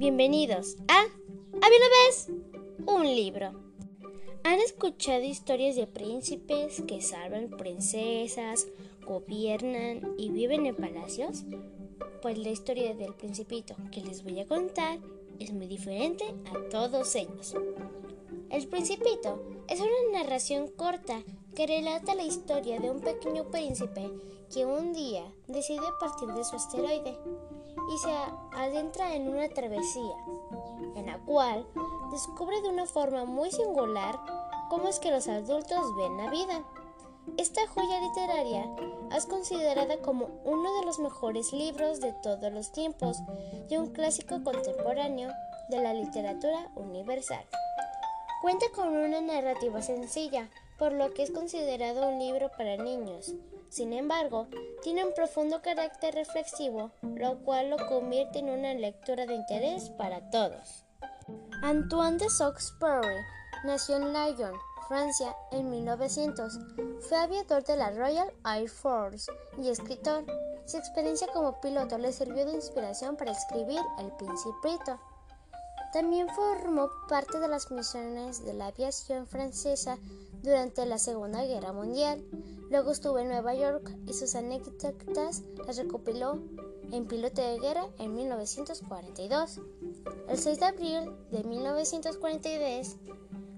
Bienvenidos a Había una vez un libro. ¿Han escuchado historias de príncipes que salvan princesas, gobiernan y viven en palacios? Pues la historia del principito que les voy a contar es muy diferente a todos ellos. El Principito es una narración corta que relata la historia de un pequeño príncipe que un día decide partir de su asteroide y se adentra en una travesía, en la cual descubre de una forma muy singular cómo es que los adultos ven la vida. Esta joya literaria es considerada como uno de los mejores libros de todos los tiempos y un clásico contemporáneo de la literatura universal. Cuenta con una narrativa sencilla, por lo que es considerado un libro para niños. Sin embargo, tiene un profundo carácter reflexivo, lo cual lo convierte en una lectura de interés para todos. Antoine de Saint-Exupéry nació en Lyon, Francia, en 1900. Fue aviador de la Royal Air Force y escritor. Su experiencia como piloto le sirvió de inspiración para escribir El Principito. También formó parte de las misiones de la aviación francesa durante la Segunda Guerra Mundial. Luego estuvo en Nueva York y sus anécdotas las recopiló en Piloto de Guerra en 1942. El 6 de abril de 1943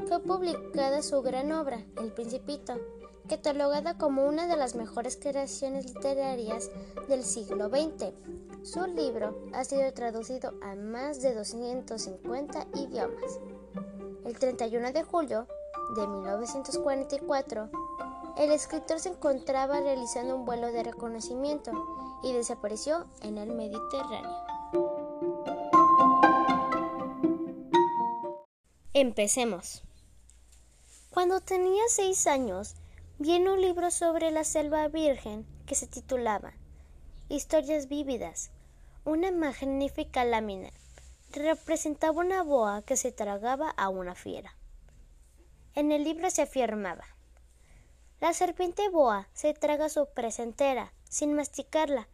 fue publicada su gran obra, El Principito, catalogada como una de las mejores creaciones literarias del siglo XX. Su libro ha sido traducido a más de 250 idiomas. El 31 de julio de 1944, el escritor se encontraba realizando un vuelo de reconocimiento y desapareció en el Mediterráneo. Empecemos. Cuando tenía seis años, vi un libro sobre la selva virgen que se titulaba Historias vívidas. Una magnífica lámina representaba una boa que se tragaba a una fiera. En el libro se afirmaba La serpiente boa se traga su presa entera, sin masticarla.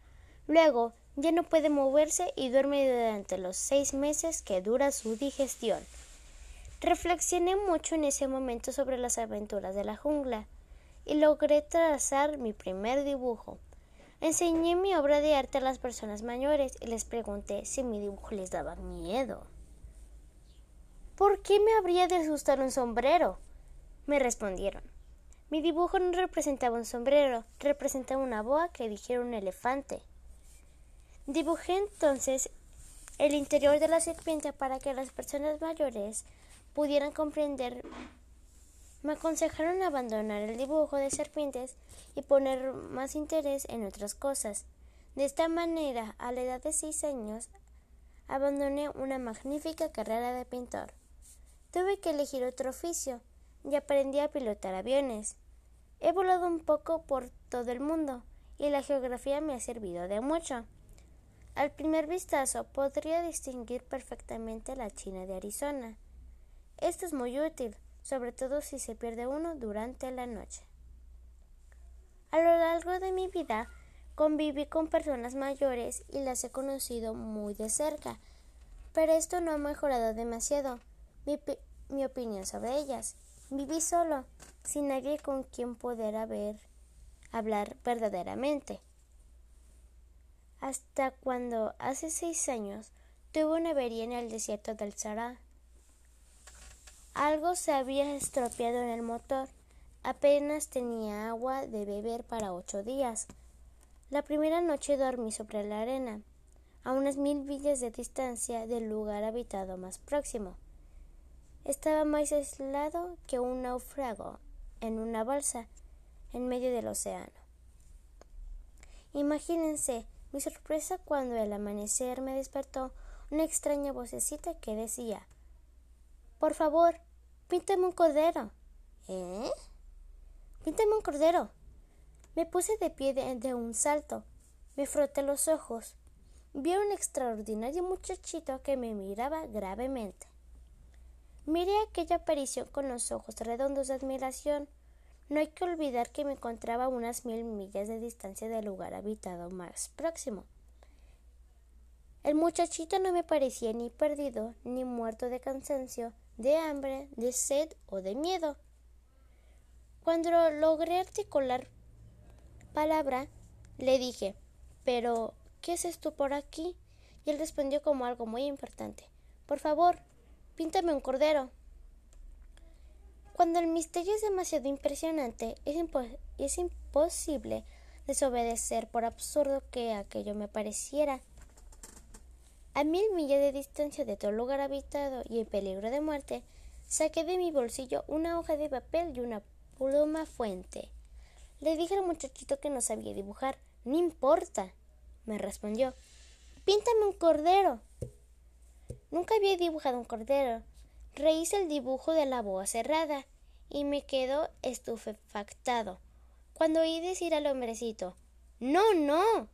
Luego ya no puede moverse y duerme durante los seis meses que dura su digestión. Reflexioné mucho en ese momento sobre las aventuras de la jungla y logré trazar mi primer dibujo. Enseñé mi obra de arte a las personas mayores y les pregunté si mi dibujo les daba miedo. ¿Por qué me habría de asustar un sombrero? Me respondieron. Mi dibujo no representaba un sombrero, representaba una boa que dijera un elefante. Dibujé entonces el interior de la serpiente para que las personas mayores pudieran comprender me aconsejaron abandonar el dibujo de serpientes y poner más interés en otras cosas. De esta manera, a la edad de seis años, abandoné una magnífica carrera de pintor. Tuve que elegir otro oficio y aprendí a pilotar aviones. He volado un poco por todo el mundo y la geografía me ha servido de mucho. Al primer vistazo podría distinguir perfectamente la China de Arizona. Esto es muy útil, sobre todo si se pierde uno durante la noche. A lo largo de mi vida conviví con personas mayores y las he conocido muy de cerca, pero esto no ha mejorado demasiado mi, opinión sobre ellas. Viví solo, sin nadie con quien poder haber, hablar verdaderamente. Hasta cuando hace seis años tuve una avería en el desierto del Sahara. Algo se había estropeado en el motor. Apenas tenía agua de beber para ocho días. La primera noche dormí sobre la arena, a unas mil millas de distancia del lugar habitado más próximo. Estaba más aislado que un náufrago en una balsa en medio del océano. Imagínense mi sorpresa cuando al amanecer me despertó una extraña vocecita que decía Por favor, Píntame un cordero. ¿Eh? Píntame un cordero. Me puse de pie de, un salto. Me froté los ojos. Vi a un extraordinario muchachito que me miraba gravemente. Miré aquella aparición con los ojos redondos de admiración. No hay que olvidar que me encontraba a unas mil millas de distancia del lugar habitado más próximo. El muchachito no me parecía ni perdido, ni muerto de cansancio, de hambre, de sed o de miedo. Cuando logré articular palabra, le dije, pero, ¿qué haces tú por aquí? Y él respondió como algo muy importante. Por favor, píntame un cordero. Cuando el misterio es demasiado impresionante, es, imposible desobedecer por absurdo que aquello me pareciera. A mil millas de distancia de todo lugar habitado y en peligro de muerte, saqué de mi bolsillo una hoja de papel y una pluma fuente. Le dije al muchachito que no sabía dibujar. No importa, me respondió. Píntame un cordero. Nunca había dibujado un cordero, Rehice el dibujo de la boa cerrada y me quedó estupefactado cuando oí decir al hombrecito No, no.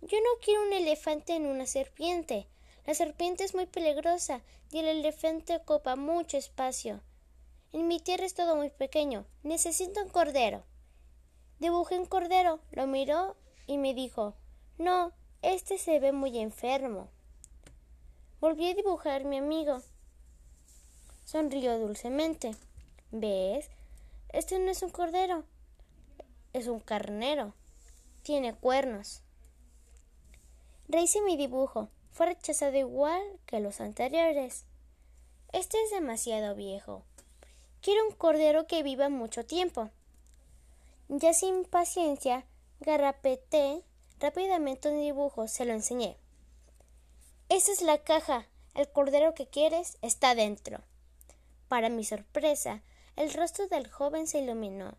Yo no quiero un elefante en una serpiente. La serpiente es muy peligrosa y el elefante ocupa mucho espacio. En mi tierra es todo muy pequeño. Necesito un cordero. Dibujé un cordero, lo miró y me dijo No, este se ve muy enfermo. Volví a dibujar mi amigo. Sonrió dulcemente. ¿Ves? Este no es un cordero, es un carnero. Tiene cuernos. Rehice mi dibujo. Fue rechazado igual que los anteriores. Este es demasiado viejo. Quiero un cordero que viva mucho tiempo. Ya sin paciencia, garrapeté rápidamente un dibujo, se lo enseñé. Esa es la caja. El cordero que quieres está dentro. Para mi sorpresa, el rostro del joven se iluminó.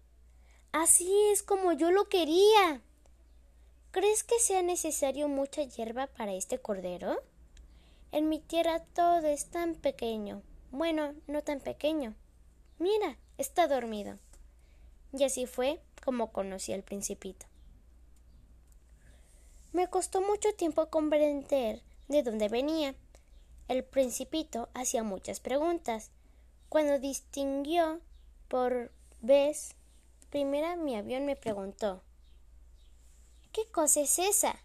Así es como yo lo quería. ¿Crees que sea necesario mucha hierba para este cordero? En mi tierra todo es tan pequeño. Bueno, no tan pequeño. Mira, está dormido. Y así fue como conocí al principito. Me costó mucho tiempo comprender de dónde venía. El principito hacía muchas preguntas cuando distinguió por vez primera mi avión me preguntó ¿Qué cosa es esa?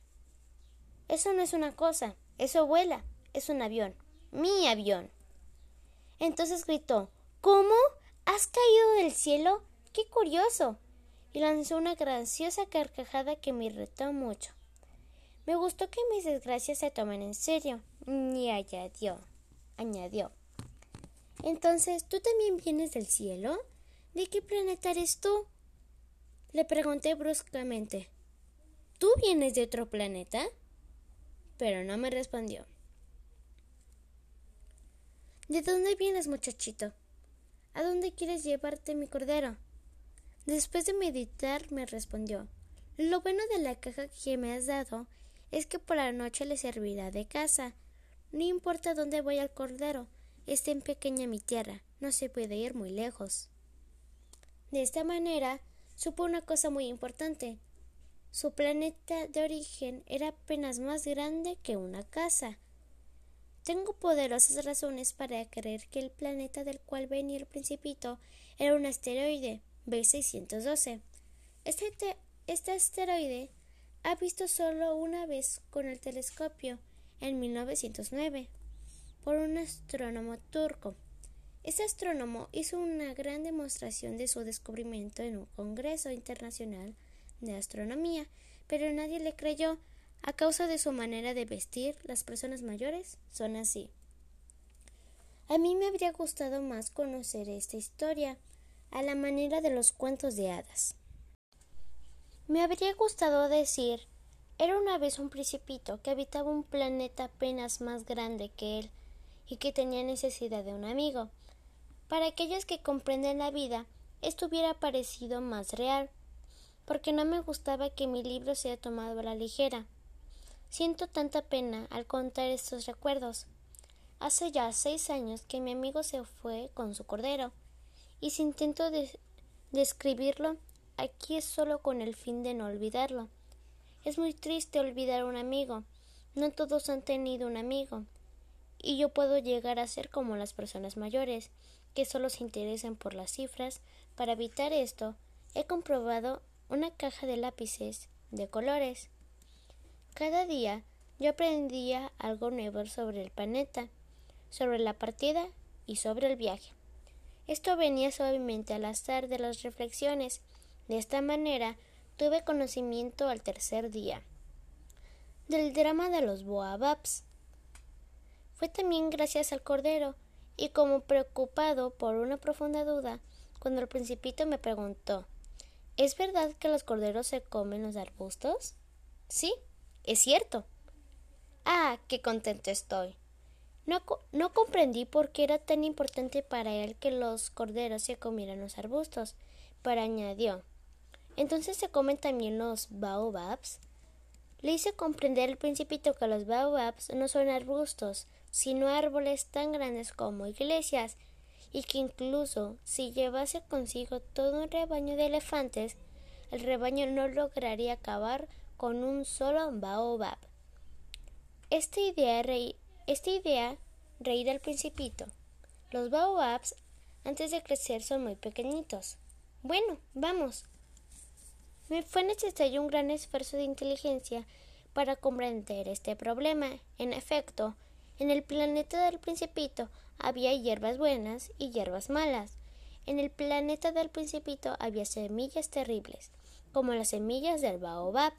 Eso no es una cosa, eso vuela, es un avión, mi avión. Entonces gritó ¿Cómo? ¿Has caído del cielo? ¡Qué curioso! y lanzó una graciosa carcajada que me irritó mucho. Me gustó que mis desgracias se tomen en serio, y añadió, añadió. Entonces, ¿tú también vienes del cielo? ¿De qué planeta eres tú? Le pregunté bruscamente. ¿Tú vienes de otro planeta? Pero no me respondió. ¿De dónde vienes, muchachito? ¿A dónde quieres llevarte mi cordero? Después de meditar me respondió Lo bueno de la caja que me has dado es que por la noche le servirá de casa. No importa dónde vaya el cordero, es en pequeña mi tierra, no se puede ir muy lejos. De esta manera, supo una cosa muy importante. Su planeta de origen era apenas más grande que una casa. Tengo poderosas razones para creer que el planeta del cual venía el principito era un asteroide B612. Este, este asteroide ha visto solo una vez con el telescopio en 1909 por un astrónomo turco. Este astrónomo hizo una gran demostración de su descubrimiento en un Congreso Internacional de Astronomía, pero nadie le creyó a causa de su manera de vestir. Las personas mayores son así. A mí me habría gustado más conocer esta historia a la manera de los cuentos de hadas. Me habría gustado decir era una vez un principito que habitaba un planeta apenas más grande que él y que tenía necesidad de un amigo. Para aquellos que comprenden la vida, esto hubiera parecido más real, porque no me gustaba que mi libro sea tomado a la ligera. Siento tanta pena al contar estos recuerdos. Hace ya seis años que mi amigo se fue con su cordero, y si intento describirlo, aquí es solo con el fin de no olvidarlo. Es muy triste olvidar a un amigo. No todos han tenido un amigo y yo puedo llegar a ser como las personas mayores, que solo se interesan por las cifras. Para evitar esto, he comprobado una caja de lápices de colores. Cada día yo aprendía algo nuevo sobre el planeta, sobre la partida y sobre el viaje. Esto venía suavemente al azar de las reflexiones. De esta manera tuve conocimiento al tercer día del drama de los Boababs. Fue también gracias al Cordero, y como preocupado por una profunda duda, cuando el principito me preguntó ¿Es verdad que los corderos se comen los arbustos? Sí, es cierto. Ah, qué contento estoy. No, no, comprendí por qué era tan importante para él que los corderos se comieran los arbustos, pero añadió ¿Entonces se comen también los baobabs? Le hice comprender al principito que los baobabs no son arbustos, sino árboles tan grandes como iglesias y que incluso si llevase consigo todo un rebaño de elefantes, el rebaño no lograría acabar con un solo baobab. Esta idea, esta idea reír al principito. Los baobabs antes de crecer son muy pequeñitos. Bueno, vamos. Me fue necesario un gran esfuerzo de inteligencia para comprender este problema. En efecto, en el planeta del principito había hierbas buenas y hierbas malas. En el planeta del principito había semillas terribles, como las semillas del baobab.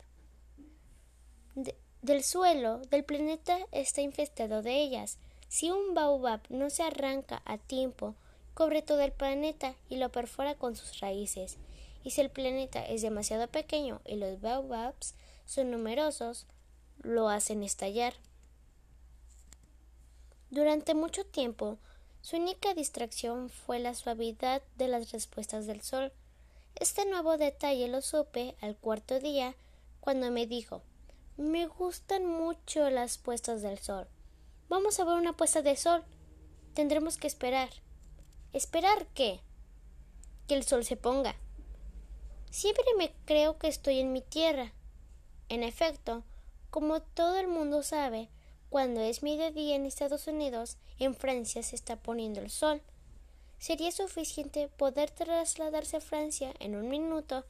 del suelo del planeta está infestado de ellas. Si un baobab no se arranca a tiempo, cubre todo el planeta y lo perfora con sus raíces. Y si el planeta es demasiado pequeño y los baobabs son numerosos, lo hacen estallar. Durante mucho tiempo, su única distracción fue la suavidad de las respuestas del sol. Este nuevo detalle lo supe al cuarto día, cuando me dijo Me gustan mucho las puestas del sol. Vamos a ver una puesta de sol. Tendremos que esperar. ¿Esperar qué? Que el sol se ponga. Siempre me creo que estoy en mi tierra. En efecto, como todo el mundo sabe, cuando es mediodía en Estados Unidos, en Francia se está poniendo el sol. Sería suficiente poder trasladarse a Francia en un minuto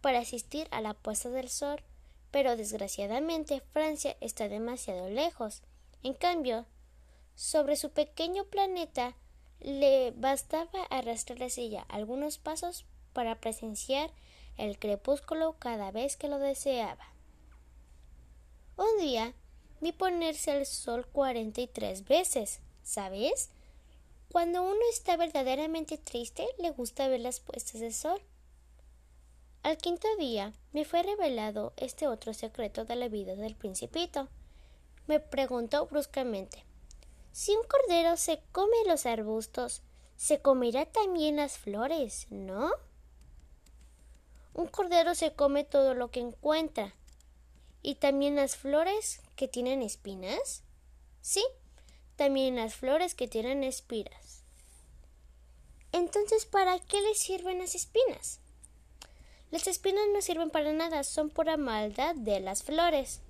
para asistir a la puesta del sol, pero desgraciadamente Francia está demasiado lejos. En cambio, sobre su pequeño planeta le bastaba arrastrar la silla algunos pasos para presenciar el crepúsculo cada vez que lo deseaba. Un día vi ponerse el sol cuarenta y tres veces, ¿sabes? Cuando uno está verdaderamente triste, le gusta ver las puestas de sol. Al quinto día me fue revelado este otro secreto de la vida del principito. Me preguntó bruscamente Si un cordero se come los arbustos, se comerá también las flores, ¿no? Un cordero se come todo lo que encuentra, ¿Y también las flores que tienen espinas? Sí, también las flores que tienen espiras. Entonces, ¿para qué les sirven las espinas? Las espinas no sirven para nada, son pura maldad de las flores.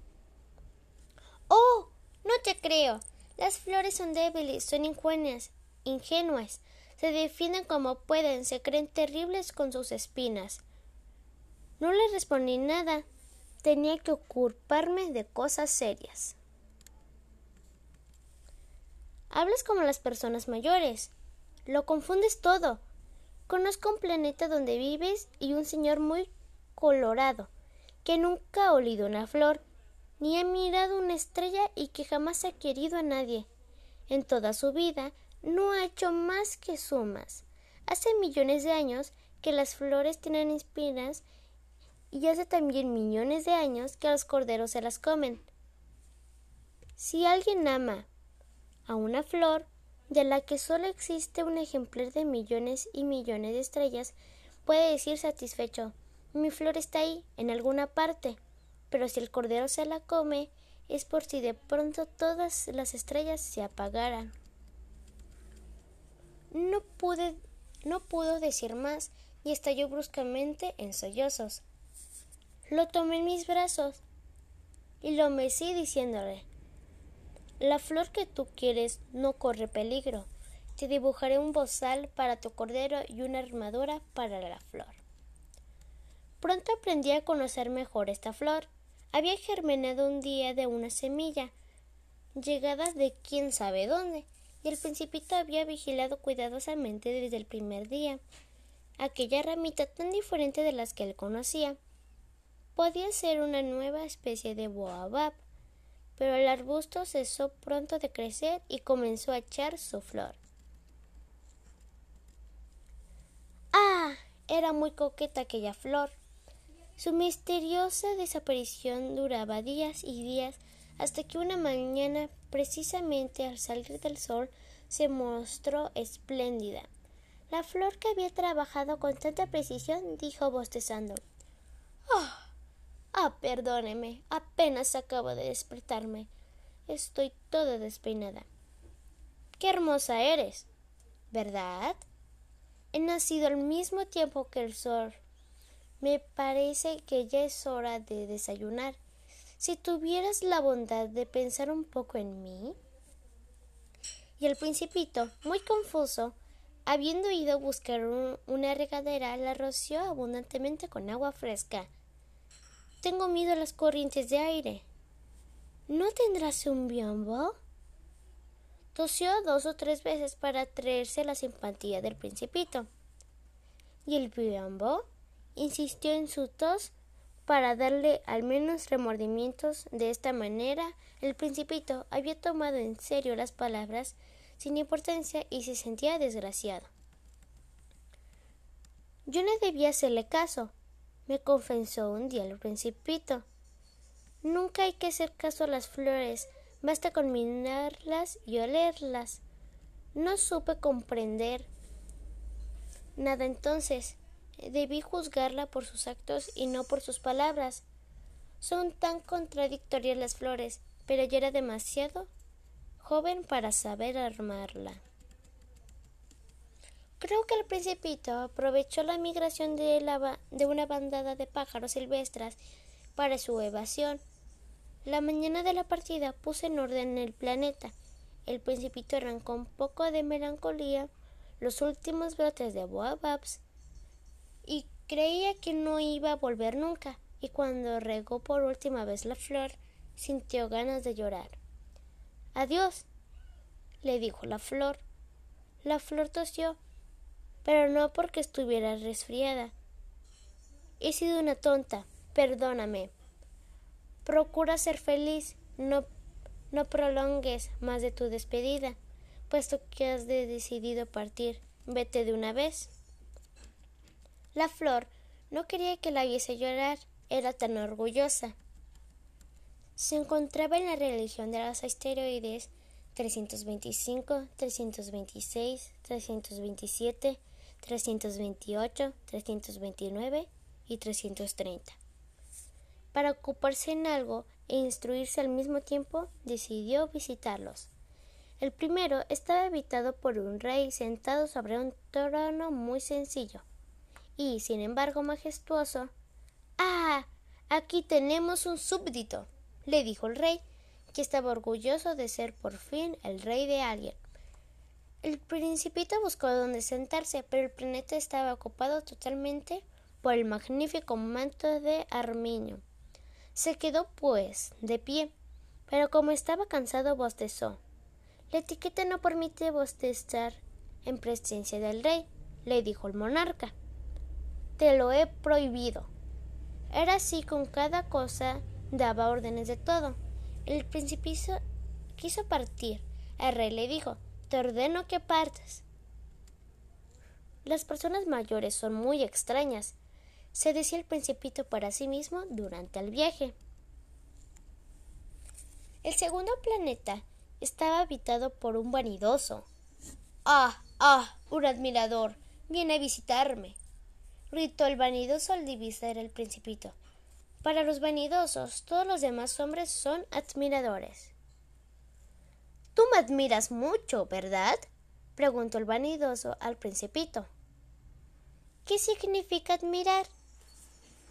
Oh, no te creo. Las flores son débiles, son ingenuas, ingenuas, se defienden como pueden, se creen terribles con sus espinas. No les respondí nada tenía que ocuparme de cosas serias. Hablas como las personas mayores. Lo confundes todo. Conozco un planeta donde vives y un señor muy colorado, que nunca ha olido una flor, ni ha mirado una estrella y que jamás ha querido a nadie. En toda su vida no ha hecho más que sumas. Hace millones de años que las flores tienen espinas y hace también millones de años que los corderos se las comen. Si alguien ama a una flor de la que solo existe un ejemplar de millones y millones de estrellas, puede decir satisfecho mi flor está ahí, en alguna parte, pero si el cordero se la come, es por si de pronto todas las estrellas se apagaran. No pude, no pudo decir más y estalló bruscamente en sollozos. Lo tomé en mis brazos y lo mecí diciéndole La flor que tú quieres no corre peligro. Te dibujaré un bozal para tu cordero y una armadura para la flor. Pronto aprendí a conocer mejor esta flor. había germinado un día de una semilla, llegada de quién sabe dónde, y el principito había vigilado cuidadosamente desde el primer día aquella ramita tan diferente de las que él conocía. Podía ser una nueva especie de boabab, pero el arbusto cesó pronto de crecer y comenzó a echar su flor. ¡Ah! Era muy coqueta aquella flor. Su misteriosa desaparición duraba días y días hasta que una mañana, precisamente al salir del sol, se mostró espléndida. La flor que había trabajado con tanta precisión dijo bostezando Ah. Ah, perdóneme. Apenas acabo de despertarme. Estoy toda despeinada. Qué hermosa eres. ¿Verdad? He nacido al mismo tiempo que el sol. Me parece que ya es hora de desayunar. Si tuvieras la bondad de pensar un poco en mí. Y el principito, muy confuso, Habiendo ido a buscar una regadera, la roció abundantemente con agua fresca. Tengo miedo a las corrientes de aire. ¿No tendrás un biombo? Tosió dos o tres veces para traerse la simpatía del principito. Y el biombo insistió en su tos para darle al menos remordimientos. De esta manera, el principito había tomado en serio las palabras sin importancia y se sentía desgraciado. Yo no debía hacerle caso, me confesó un día el principito. Nunca hay que hacer caso a las flores, basta con mirarlas y olerlas. No supe comprender nada entonces. Debí juzgarla por sus actos y no por sus palabras. Son tan contradictorias las flores, pero yo era demasiado joven para saber armarla. Creo que el principito aprovechó la migración de, una bandada de pájaros silvestres para su evasión. La mañana de la partida puse en orden el planeta. El principito arrancó un poco de melancolía los últimos brotes de boababs y creía que no iba a volver nunca, y cuando regó por última vez la flor, sintió ganas de llorar. Adiós, le dijo la flor. La flor tosió, pero no porque estuviera resfriada. He sido una tonta, perdóname. Procura ser feliz, no, no prolongues más de tu despedida, puesto que has decidido partir. Vete de una vez. La flor no quería que la viese llorar, era tan orgullosa se encontraba en la religión de los asteroides 325, 326, 327, 328, 329 y 330. Para ocuparse en algo e instruirse al mismo tiempo, decidió visitarlos. El primero estaba habitado por un rey sentado sobre un trono muy sencillo y, sin embargo, majestuoso. Ah. Aquí tenemos un súbdito le dijo el rey, que estaba orgulloso de ser por fin el rey de alguien. El principito buscó dónde sentarse, pero el planeta estaba ocupado totalmente por el magnífico manto de armiño. Se quedó, pues, de pie, pero como estaba cansado bostezó. La etiqueta no permite bostezar en presencia del rey, le dijo el monarca. Te lo he prohibido. Era así con cada cosa daba órdenes de todo. El principito quiso partir. El rey le dijo Te ordeno que partas. Las personas mayores son muy extrañas, se decía el principito para sí mismo durante el viaje. El segundo planeta estaba habitado por un vanidoso. Ah, ah, un admirador. Viene a visitarme. gritó el vanidoso al divisar el principito. Para los vanidosos, todos los demás hombres son admiradores. Tú me admiras mucho, ¿verdad? preguntó el vanidoso al principito. ¿Qué significa admirar?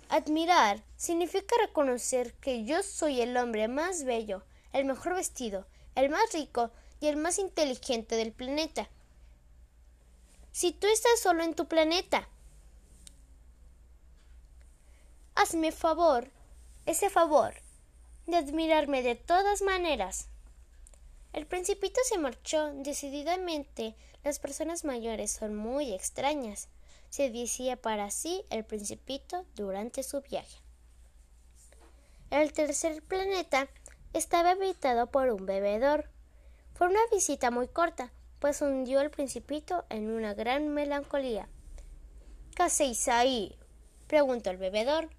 Admirar significa reconocer que yo soy el hombre más bello, el mejor vestido, el más rico y el más inteligente del planeta. Si tú estás solo en tu planeta, Hazme favor, ese favor, de admirarme de todas maneras. El principito se marchó. Decididamente, las personas mayores son muy extrañas, se decía para sí el principito durante su viaje. El tercer planeta estaba habitado por un bebedor. Fue una visita muy corta, pues hundió al principito en una gran melancolía. ¿Qué hacéis ahí? preguntó el bebedor.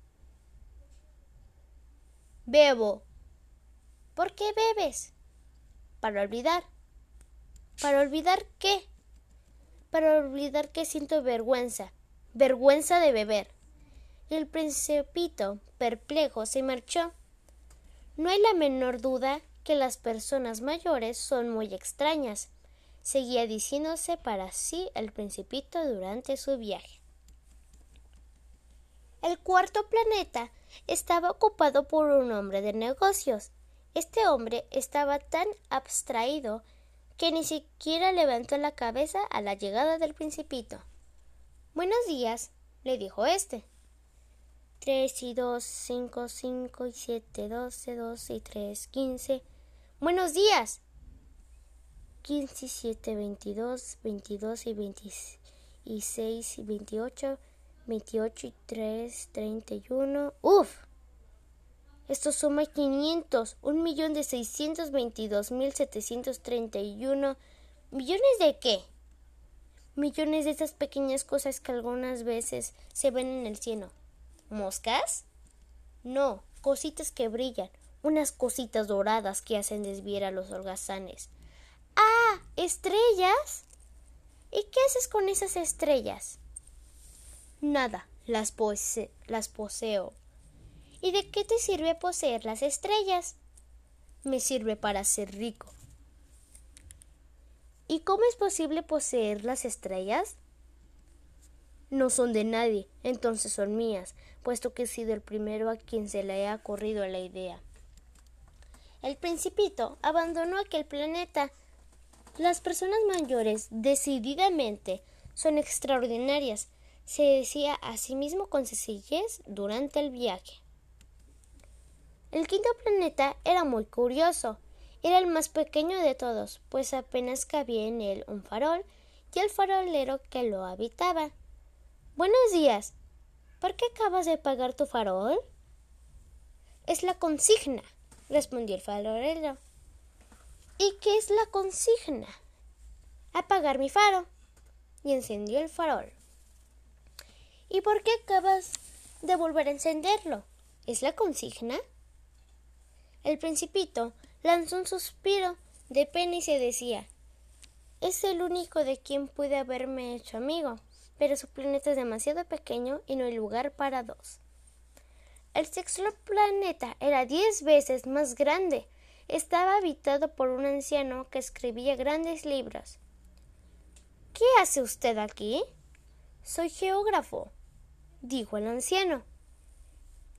Bebo. ¿Por qué bebes? Para olvidar. ¿Para olvidar qué? Para olvidar que siento vergüenza, vergüenza de beber. Y el principito, perplejo, se marchó. No hay la menor duda que las personas mayores son muy extrañas, seguía diciéndose para sí el principito durante su viaje. El cuarto planeta estaba ocupado por un hombre de negocios. Este hombre estaba tan abstraído que ni siquiera levantó la cabeza a la llegada del principito. Buenos días, le dijo éste. Tres y dos, cinco, cinco y siete, doce, doce y tres, quince. Buenos días. Quince y siete, veintidós, veintidós y veintiséis y veintiocho, veintiocho y tres, treinta y uno. ¡Uf! Setecientos treinta y uno. ¿Millones de qué? Millones de esas pequeñas cosas que algunas veces se ven en el cielo. ¿Moscas? No, cositas que brillan, unas cositas doradas que hacen desviar a los holgazanes. ¡Ah! ¿Estrellas? ¿Y qué haces con esas estrellas? Nada, las, las poseo. ¿Y de qué te sirve poseer las estrellas? Me sirve para ser rico. ¿Y cómo es posible poseer las estrellas? no son de nadie, entonces son mías, puesto que he sido el primero a quien se le ha corrido la idea. El principito abandonó aquel planeta. Las personas mayores decididamente son extraordinarias, se decía a sí mismo con sencillez durante el viaje. El quinto planeta era muy curioso. Era el más pequeño de todos, pues apenas cabía en él un farol y el farolero que lo habitaba. Buenos días. ¿Por qué acabas de pagar tu farol? Es la consigna, respondió el farolero. ¿Y qué es la consigna? Apagar mi faro. Y encendió el farol. ¿Y por qué acabas de volver a encenderlo? ¿Es la consigna? El principito lanzó un suspiro de pena y se decía Es el único de quien pude haberme hecho amigo pero su planeta es demasiado pequeño y no hay lugar para dos. El sexto planeta era diez veces más grande. Estaba habitado por un anciano que escribía grandes libros. ¿Qué hace usted aquí? Soy geógrafo, dijo el anciano.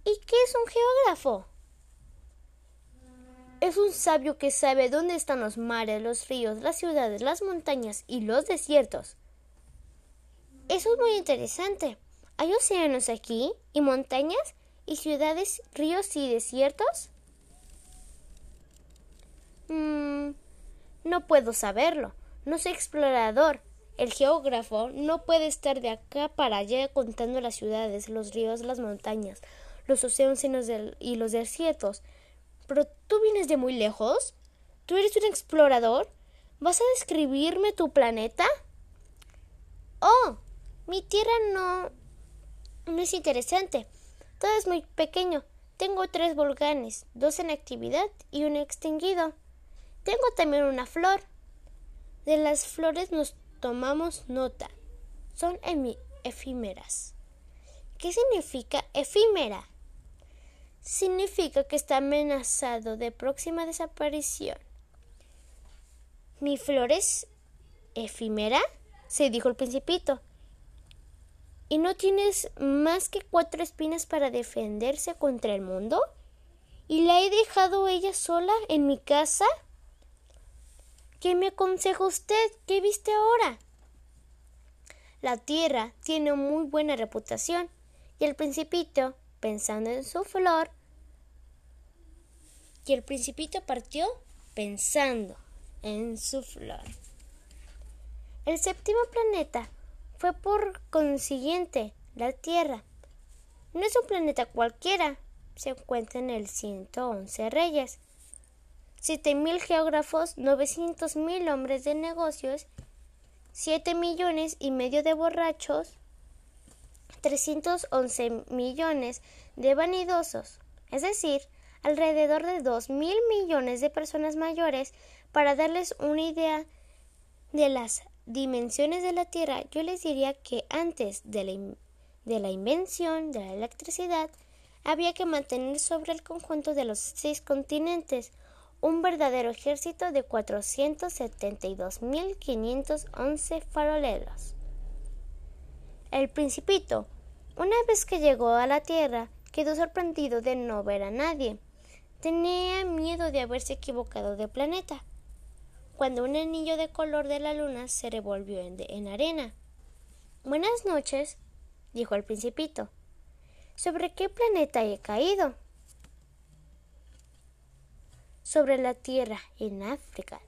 ¿Y qué es un geógrafo? Es un sabio que sabe dónde están los mares, los ríos, las ciudades, las montañas y los desiertos. Eso es muy interesante. ¿Hay océanos aquí? ¿Y montañas? ¿Y ciudades, ríos y desiertos? Mm, no puedo saberlo. No soy explorador. El geógrafo no puede estar de acá para allá contando las ciudades, los ríos, las montañas, los océanos y los desiertos. Pero tú vienes de muy lejos. ¿Tú eres un explorador? ¿Vas a describirme tu planeta? Oh, mi tierra no, no es interesante. Todo es muy pequeño. Tengo tres volcanes, dos en actividad y uno extinguido. Tengo también una flor. De las flores nos tomamos nota. Son efímeras. ¿Qué significa efímera? Significa que está amenazado de próxima desaparición. ¿Mi flor es efímera? se dijo el principito y no tienes más que cuatro espinas para defenderse contra el mundo? ¿Y la he dejado ella sola en mi casa? ¿Qué me aconseja usted? ¿Qué viste ahora? La tierra tiene muy buena reputación y el principito, pensando en su flor, y el principito partió pensando en su flor. El séptimo planeta fue por consiguiente la Tierra. No es un planeta cualquiera, se encuentra en el 111 Reyes. 7.000 geógrafos, 900.000 hombres de negocios, 7 millones y medio de borrachos, 311 millones de vanidosos, es decir, alrededor de 2 mil millones de personas mayores. Para darles una idea de las dimensiones de la Tierra, yo les diría que antes de la, de la invención de la electricidad, había que mantener sobre el conjunto de los seis continentes un verdadero ejército de 472.511 faroleros. El principito, una vez que llegó a la Tierra, quedó sorprendido de no ver a nadie. Tenía miedo de haberse equivocado de planeta. Cuando un anillo de color de la luna se revolvió en, arena. Buenas noches, dijo el principito. ¿Sobre qué planeta he caído? Sobre la Tierra, en África,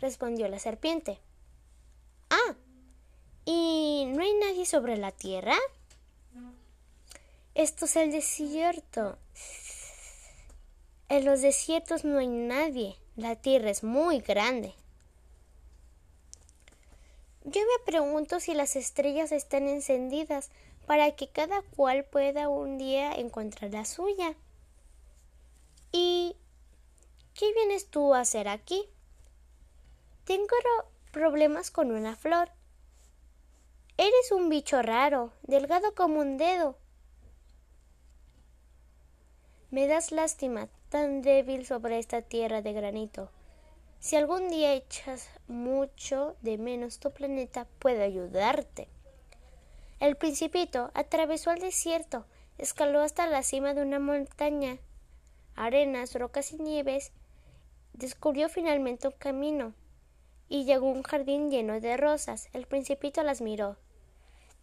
respondió la serpiente. Ah, ¿y no hay nadie sobre la Tierra? Esto es el desierto. En los desiertos no hay nadie. La tierra es muy grande. Yo me pregunto si las estrellas están encendidas para que cada cual pueda un día encontrar la suya. ¿Y qué vienes tú a hacer aquí? Tengo problemas con una flor. Eres un bicho raro, delgado como un dedo. Me das lástima, tan débil sobre esta tierra de granito. Si algún día echas mucho de menos tu planeta, puedo ayudarte. El principito atravesó el desierto, escaló hasta la cima de una montaña, arenas, rocas y nieves, descubrió finalmente un camino y llegó a un jardín lleno de rosas. El principito las miró.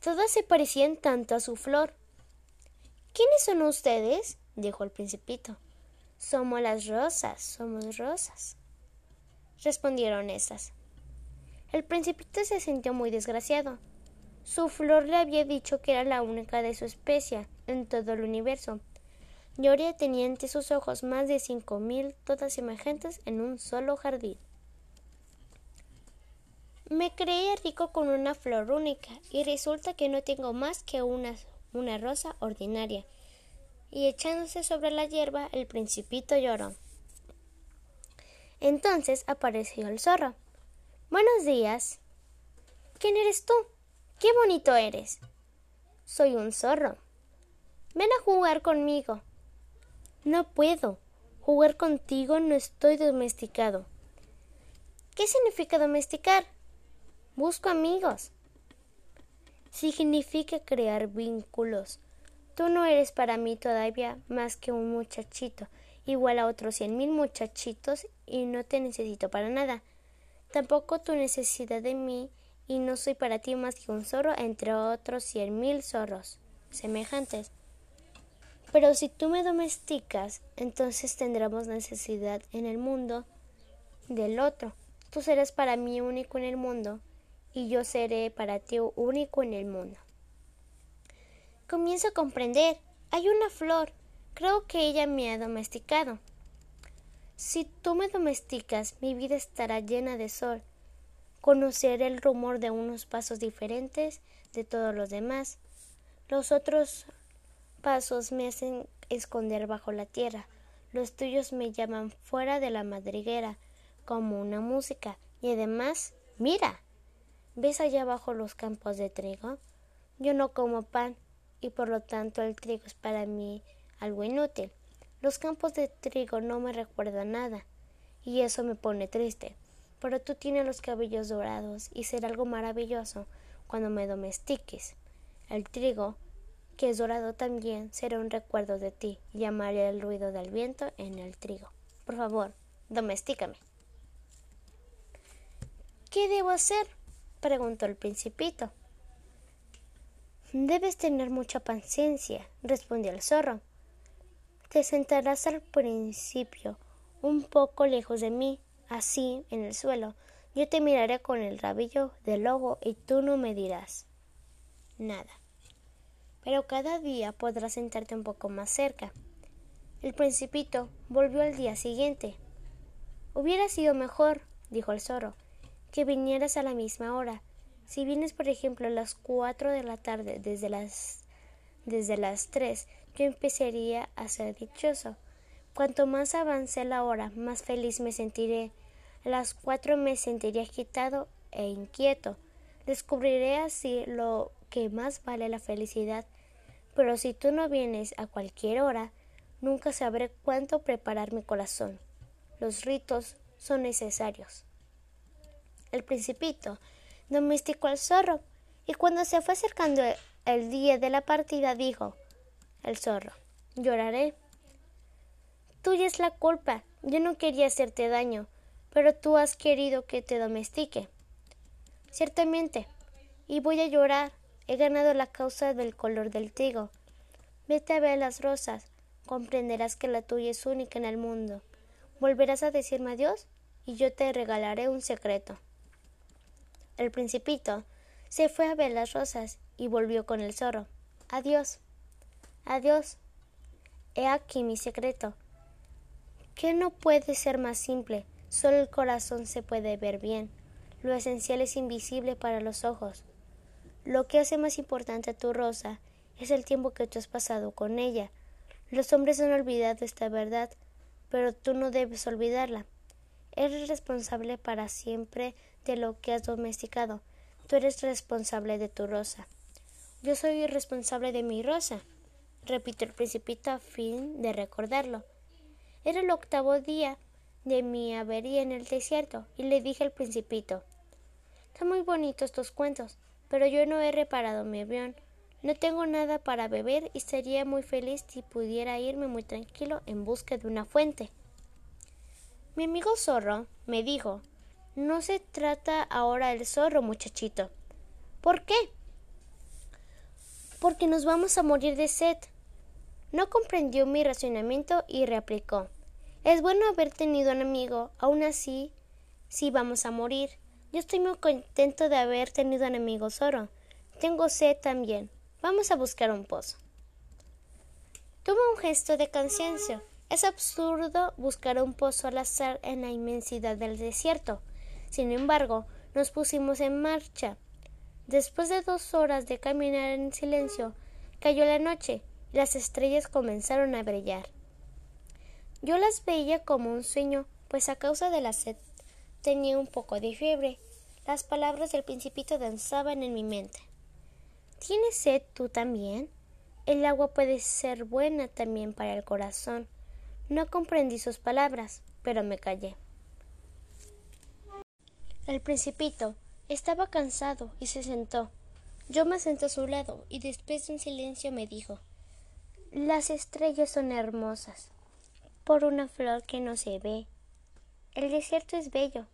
Todas se parecían tanto a su flor. ¿Quiénes son ustedes? dijo el principito. Somos las rosas, somos rosas. respondieron esas. El principito se sintió muy desgraciado. Su flor le había dicho que era la única de su especie en todo el universo. Lloria tenía ante sus ojos más de cinco mil, todas semejantes en un solo jardín. Me creía rico con una flor única, y resulta que no tengo más que una, una rosa ordinaria y echándose sobre la hierba el principito lloró. Entonces apareció el zorro. Buenos días. ¿Quién eres tú? ¡Qué bonito eres! Soy un zorro. Ven a jugar conmigo. No puedo. Jugar contigo no estoy domesticado. ¿Qué significa domesticar? Busco amigos. Significa crear vínculos Tú no eres para mí todavía más que un muchachito, igual a otros cien mil muchachitos, y no te necesito para nada. Tampoco tu necesidad de mí, y no soy para ti más que un zorro entre otros cien mil zorros semejantes. Pero si tú me domesticas, entonces tendremos necesidad en el mundo del otro. Tú serás para mí único en el mundo, y yo seré para ti único en el mundo. Comienzo a comprender. Hay una flor. Creo que ella me ha domesticado. Si tú me domesticas, mi vida estará llena de sol. Conoceré el rumor de unos pasos diferentes de todos los demás. Los otros pasos me hacen esconder bajo la tierra. Los tuyos me llaman fuera de la madriguera, como una música. Y además, mira, ¿ves allá abajo los campos de trigo? Yo no como pan, y por lo tanto el trigo es para mí algo inútil. Los campos de trigo no me recuerdan nada y eso me pone triste. Pero tú tienes los cabellos dorados y será algo maravilloso cuando me domestiques. El trigo, que es dorado también, será un recuerdo de ti llamaré el ruido del viento en el trigo. Por favor, domestícame. ¿Qué debo hacer? preguntó el principito. Debes tener mucha paciencia, respondió el zorro. Te sentarás al principio, un poco lejos de mí, así, en el suelo. Yo te miraré con el rabillo del ojo y tú no me dirás nada. Pero cada día podrás sentarte un poco más cerca. El principito volvió al día siguiente. Hubiera sido mejor, dijo el zorro, que vinieras a la misma hora. Si vienes, por ejemplo, a las cuatro de la tarde desde las desde las tres, yo empezaría a ser dichoso. Cuanto más avance la hora, más feliz me sentiré. A las cuatro me sentiré agitado e inquieto. Descubriré así lo que más vale la felicidad. Pero si tú no vienes a cualquier hora, nunca sabré cuánto preparar mi corazón. Los ritos son necesarios. El principito domesticó al zorro, y cuando se fue acercando el día de la partida dijo el zorro lloraré. Tuya es la culpa. Yo no quería hacerte daño, pero tú has querido que te domestique. Ciertamente, y voy a llorar. He ganado la causa del color del trigo. Vete a ver las rosas. Comprenderás que la tuya es única en el mundo. Volverás a decirme adiós y yo te regalaré un secreto. El principito se fue a ver las rosas y volvió con el zorro. Adiós. Adiós. He aquí mi secreto. ¿Qué no puede ser más simple? Solo el corazón se puede ver bien. Lo esencial es invisible para los ojos. Lo que hace más importante a tu rosa es el tiempo que tú has pasado con ella. Los hombres han olvidado esta verdad, pero tú no debes olvidarla. Eres responsable para siempre de lo que has domesticado. Tú eres responsable de tu rosa. Yo soy responsable de mi rosa, repitió el principito a fin de recordarlo. Era el octavo día de mi avería en el desierto, y le dije al principito Son muy bonitos tus cuentos, pero yo no he reparado mi avión. No tengo nada para beber y sería muy feliz si pudiera irme muy tranquilo en busca de una fuente. Mi amigo zorro me dijo No se trata ahora del zorro, muchachito. ¿Por qué? porque nos vamos a morir de sed. No comprendió mi razonamiento y replicó Es bueno haber tenido un amigo, aun así, si vamos a morir. Yo estoy muy contento de haber tenido un amigo Zoro. Tengo sed también. Vamos a buscar un pozo. Tuvo un gesto de conciencia. Es absurdo buscar un pozo al azar en la inmensidad del desierto. Sin embargo, nos pusimos en marcha. Después de dos horas de caminar en silencio, cayó la noche y las estrellas comenzaron a brillar. Yo las veía como un sueño, pues a causa de la sed tenía un poco de fiebre. Las palabras del principito danzaban en mi mente. ¿Tienes sed tú también? El agua puede ser buena también para el corazón. No comprendí sus palabras, pero me callé. El principito estaba cansado y se sentó. Yo me senté a su lado y después de un silencio me dijo Las estrellas son hermosas por una flor que no se ve. El desierto es bello.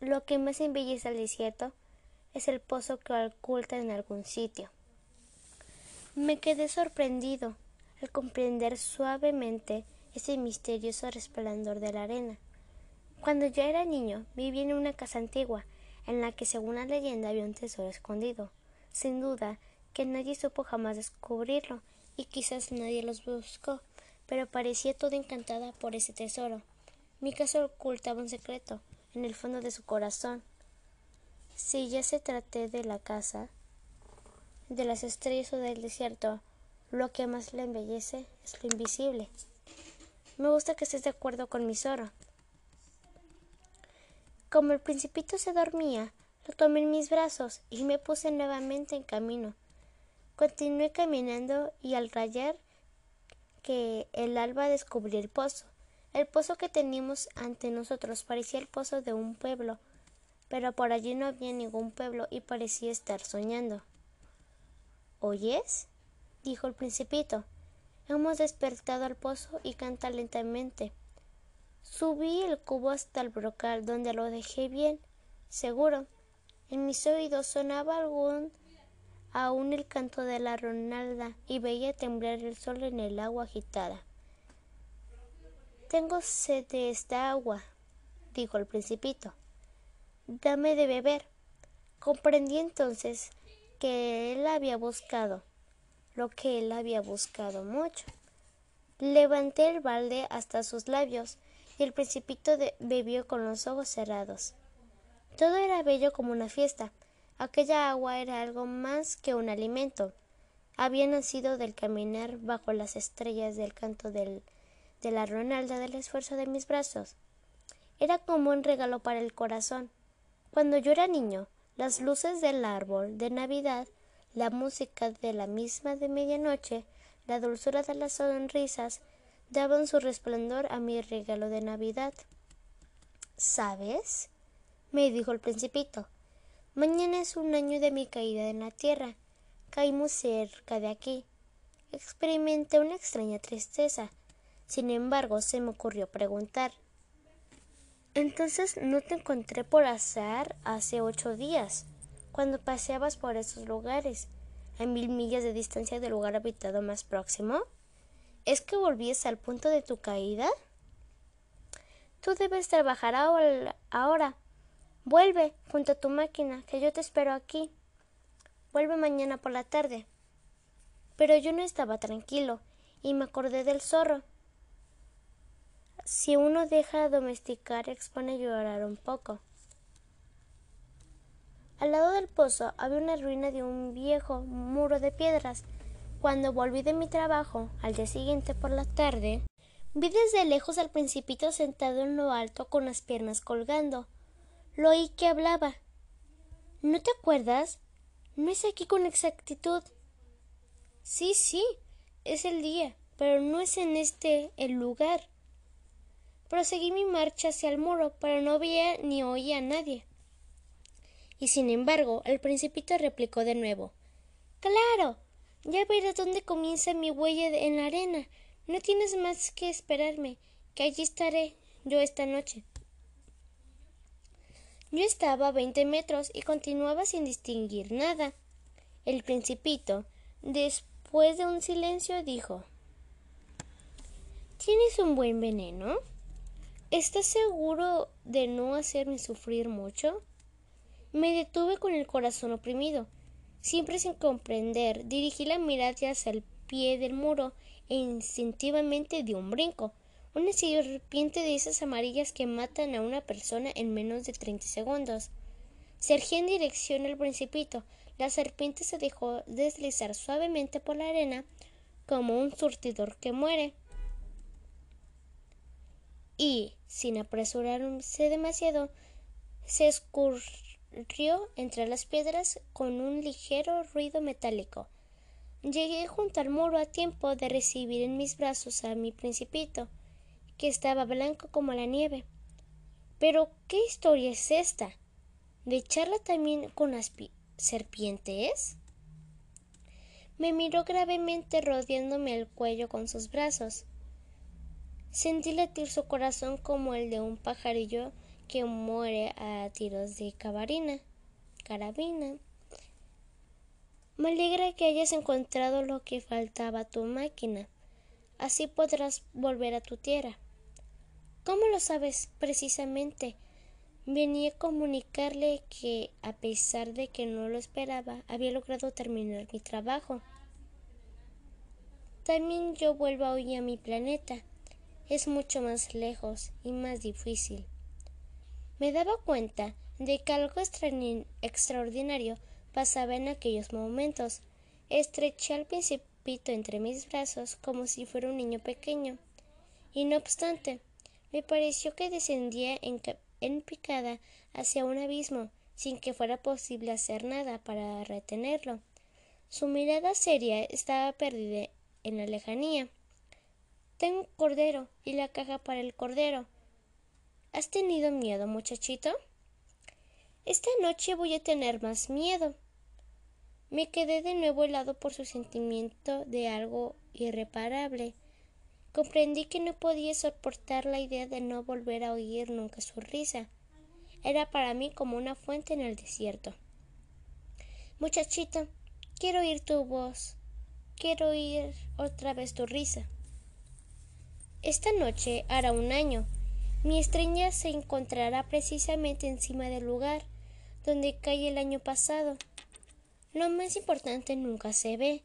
Lo que más embellece al desierto es el pozo que oculta en algún sitio. Me quedé sorprendido al comprender suavemente ese misterioso resplandor de la arena. Cuando yo era niño viví en una casa antigua en la que según la leyenda había un tesoro escondido. Sin duda que nadie supo jamás descubrirlo y quizás nadie los buscó, pero parecía toda encantada por ese tesoro. Mi casa ocultaba un secreto en el fondo de su corazón. Si ya se traté de la casa, de las estrellas o del desierto, lo que más le embellece es lo invisible. Me gusta que estés de acuerdo con mi zorro. Como el principito se dormía, lo tomé en mis brazos y me puse nuevamente en camino. Continué caminando y al rayar que el alba descubrí el pozo. El pozo que teníamos ante nosotros parecía el pozo de un pueblo, pero por allí no había ningún pueblo y parecía estar soñando. ¿Oyes? dijo el principito. Hemos despertado al pozo y canta lentamente. Subí el cubo hasta el brocal, donde lo dejé bien seguro. En mis oídos sonaba algún aún el canto de la ronalda y veía temblar el sol en el agua agitada. Tengo sed de esta agua, dijo el principito. Dame de beber. Comprendí entonces que él había buscado, lo que él había buscado mucho. Levanté el balde hasta sus labios y el principito bebió con los ojos cerrados. Todo era bello como una fiesta. Aquella agua era algo más que un alimento. Había nacido del caminar bajo las estrellas del canto de la ronalda del esfuerzo de mis brazos. Era como un regalo para el corazón. Cuando yo era niño, las luces del árbol de Navidad, la música de la misma de medianoche, la dulzura de las sonrisas, daban su resplandor a mi regalo de Navidad. ¿Sabes? me dijo el principito. Mañana es un año de mi caída en la tierra. Caímos cerca de aquí. Experimenté una extraña tristeza. Sin embargo, se me ocurrió preguntar. Entonces no te encontré por azar hace ocho días, cuando paseabas por esos lugares, a mil millas de distancia del lugar habitado más próximo. ¿Es que volvías al punto de tu caída? Tú debes trabajar ahora. Vuelve junto a tu máquina, que yo te espero aquí. Vuelve mañana por la tarde. Pero yo no estaba tranquilo y me acordé del zorro. Si uno deja domesticar, expone a llorar un poco. Al lado del pozo había una ruina de un viejo muro de piedras cuando volví de mi trabajo, al día siguiente por la tarde, vi desde lejos al principito sentado en lo alto con las piernas colgando. Lo oí que hablaba. ¿No te acuerdas? No es aquí con exactitud. Sí, sí, es el día, pero no es en este el lugar. Proseguí mi marcha hacia el muro, pero no veía ni oía a nadie. Y sin embargo, el principito replicó de nuevo Claro, ya verás dónde comienza mi huella en la arena. No tienes más que esperarme, que allí estaré yo esta noche. Yo estaba a veinte metros y continuaba sin distinguir nada. El principito, después de un silencio, dijo ¿Tienes un buen veneno? ¿Estás seguro de no hacerme sufrir mucho? Me detuve con el corazón oprimido. Siempre sin comprender, dirigí la mirada hacia el pie del muro e instintivamente di un brinco. Una serpiente de esas amarillas que matan a una persona en menos de treinta segundos. Surgí en dirección al principito. La serpiente se dejó deslizar suavemente por la arena como un surtidor que muere. Y, sin apresurarse demasiado, se escurrió rió entre las piedras con un ligero ruido metálico. Llegué junto al muro a tiempo de recibir en mis brazos a mi principito, que estaba blanco como la nieve. Pero ¿qué historia es esta? ¿De charla también con las serpientes? Me miró gravemente rodeándome el cuello con sus brazos. Sentí latir su corazón como el de un pajarillo que muere a tiros de cabarina, carabina. Me alegra que hayas encontrado lo que faltaba a tu máquina. Así podrás volver a tu tierra. ¿Cómo lo sabes precisamente? Venía a comunicarle que, a pesar de que no lo esperaba, había logrado terminar mi trabajo. También yo vuelvo hoy a mi planeta. Es mucho más lejos y más difícil. Me daba cuenta de que algo extraordinario pasaba en aquellos momentos. Estreché al principito entre mis brazos como si fuera un niño pequeño. Y no obstante, me pareció que descendía en, en picada hacia un abismo, sin que fuera posible hacer nada para retenerlo. Su mirada seria estaba perdida en la lejanía. Tengo un cordero y la caja para el cordero, ¿Has tenido miedo, muchachito? Esta noche voy a tener más miedo. Me quedé de nuevo helado por su sentimiento de algo irreparable. Comprendí que no podía soportar la idea de no volver a oír nunca su risa. Era para mí como una fuente en el desierto. Muchachito, quiero oír tu voz. Quiero oír otra vez tu risa. Esta noche hará un año. Mi estrella se encontrará precisamente encima del lugar donde cae el año pasado. Lo más importante nunca se ve.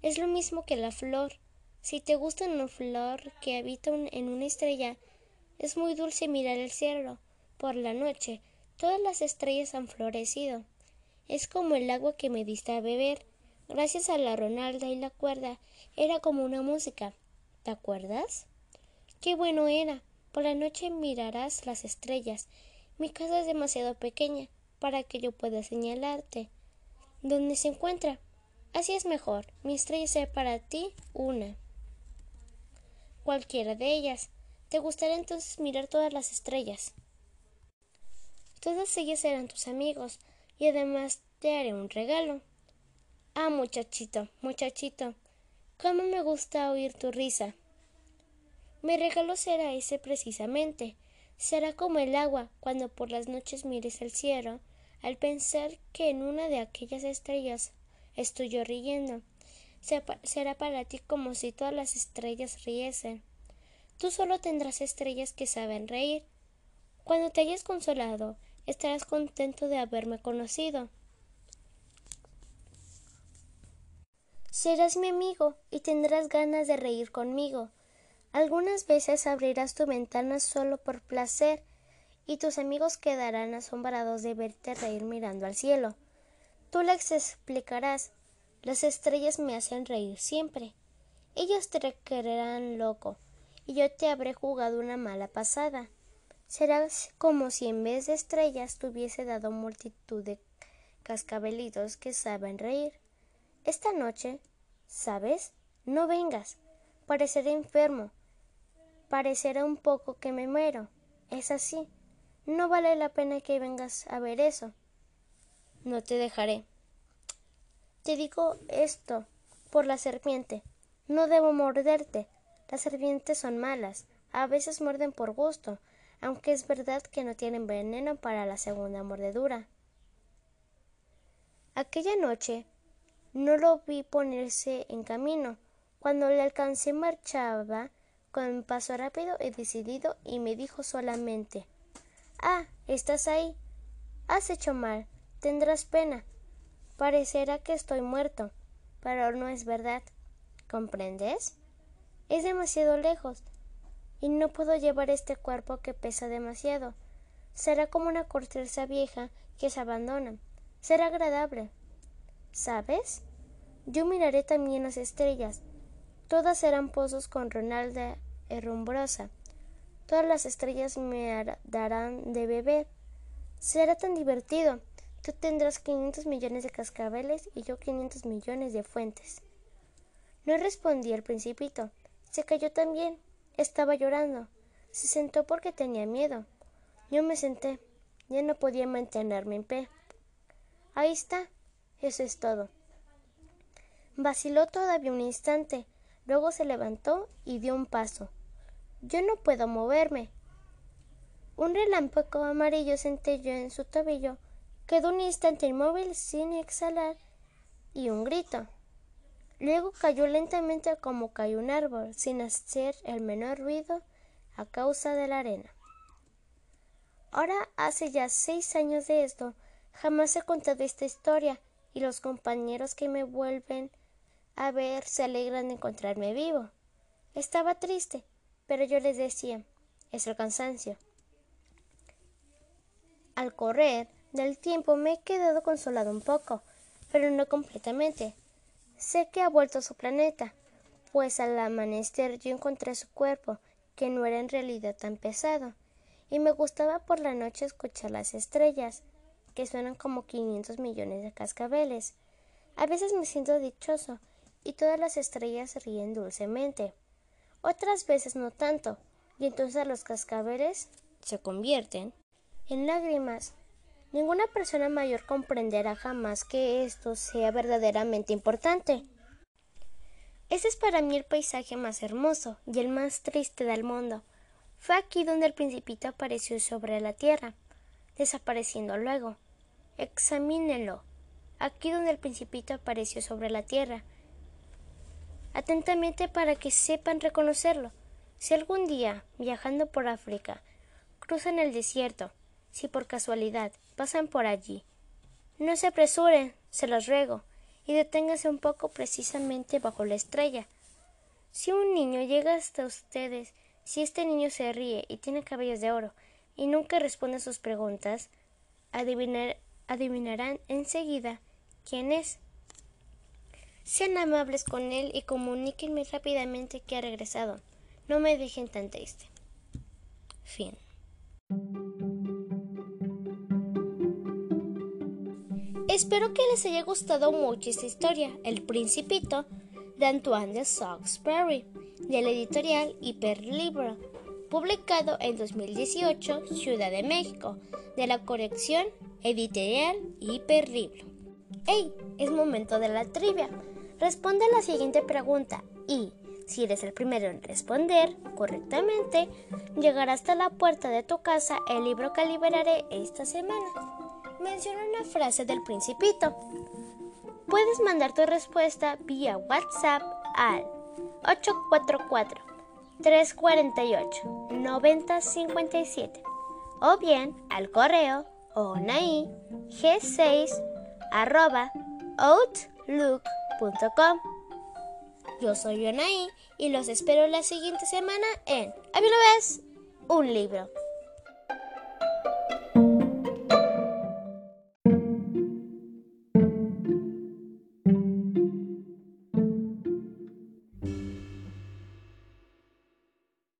Es lo mismo que la flor. Si te gusta una flor que habita en una estrella, es muy dulce mirar el cielo. Por la noche, todas las estrellas han florecido. Es como el agua que me diste a beber. Gracias a la Ronalda y la cuerda, era como una música. ¿Te acuerdas? Qué bueno era. Por la noche mirarás las estrellas. Mi casa es demasiado pequeña para que yo pueda señalarte dónde se encuentra. Así es mejor. Mi estrella será para ti una. Cualquiera de ellas. Te gustará entonces mirar todas las estrellas. Todas ellas serán tus amigos y además te haré un regalo. Ah, muchachito, muchachito, cómo me gusta oír tu risa. Mi regalo será ese precisamente. Será como el agua cuando por las noches mires el cielo, al pensar que en una de aquellas estrellas estoy yo riendo. Será para ti como si todas las estrellas riesen. Tú solo tendrás estrellas que saben reír. Cuando te hayas consolado, estarás contento de haberme conocido. Serás mi amigo y tendrás ganas de reír conmigo. Algunas veces abrirás tu ventana solo por placer y tus amigos quedarán asombrados de verte reír mirando al cielo. Tú les explicarás las estrellas me hacen reír siempre. Ellos te creerán loco y yo te habré jugado una mala pasada. Será como si en vez de estrellas te hubiese dado multitud de cascabelitos que saben reír. Esta noche, ¿sabes? No vengas. Pareceré enfermo parecerá un poco que me muero. Es así. No vale la pena que vengas a ver eso. No te dejaré. Te digo esto por la serpiente. No debo morderte. Las serpientes son malas. A veces muerden por gusto, aunque es verdad que no tienen veneno para la segunda mordedura. Aquella noche no lo vi ponerse en camino. Cuando le alcancé marchaba con paso rápido y decidido y me dijo solamente Ah, estás ahí. Has hecho mal. Tendrás pena. Parecerá que estoy muerto, pero no es verdad. ¿Comprendes? Es demasiado lejos y no puedo llevar este cuerpo que pesa demasiado. Será como una corteza vieja que se abandona. Será agradable. ¿Sabes? Yo miraré también las estrellas Todas serán pozos con herrumbrosa. Todas las estrellas me darán de beber. Será tan divertido. Tú tendrás quinientos millones de cascabeles y yo quinientos millones de fuentes. No respondí el principito. Se cayó también. Estaba llorando. Se sentó porque tenía miedo. Yo me senté. Ya no podía mantenerme en pie. Ahí está. Eso es todo. Vaciló todavía un instante. Luego se levantó y dio un paso. Yo no puedo moverme. Un relámpago amarillo centelló en su tobillo. Quedó un instante inmóvil sin exhalar y un grito. Luego cayó lentamente como cayó un árbol, sin hacer el menor ruido a causa de la arena. Ahora hace ya seis años de esto. Jamás he contado esta historia y los compañeros que me vuelven a ver se alegran de encontrarme vivo. Estaba triste, pero yo les decía es el cansancio. Al correr del tiempo me he quedado consolado un poco, pero no completamente. Sé que ha vuelto a su planeta, pues al amanecer yo encontré su cuerpo, que no era en realidad tan pesado, y me gustaba por la noche escuchar las estrellas, que suenan como quinientos millones de cascabeles. A veces me siento dichoso, y todas las estrellas ríen dulcemente. Otras veces no tanto, y entonces los cascabeles se convierten en lágrimas. Ninguna persona mayor comprenderá jamás que esto sea verdaderamente importante. Ese es para mí el paisaje más hermoso y el más triste del mundo. Fue aquí donde el principito apareció sobre la tierra, desapareciendo luego. Examínenlo. Aquí donde el principito apareció sobre la tierra, atentamente para que sepan reconocerlo. Si algún día, viajando por África, cruzan el desierto, si por casualidad pasan por allí, no se apresuren, se los ruego, y deténgase un poco precisamente bajo la estrella. Si un niño llega hasta ustedes, si este niño se ríe y tiene cabellos de oro, y nunca responde a sus preguntas, adivinarán enseguida quién es. Sean amables con él y comuníquenme rápidamente que ha regresado. No me dejen tan triste. Fin. Espero que les haya gustado mucho esta historia, El Principito, de Antoine de Salisbury, de la editorial Hiperlibro, publicado en 2018, Ciudad de México, de la colección editorial Hiperlibro. ¡Hey! Es momento de la trivia. Responde la siguiente pregunta y, si eres el primero en responder correctamente, llegará hasta la puerta de tu casa el libro que liberaré esta semana. Menciona una frase del principito. Puedes mandar tu respuesta vía WhatsApp al 844 348 9057 o bien al correo onai g6 arroba Yo soy Yonaí y los espero la siguiente semana en ¿A un libro.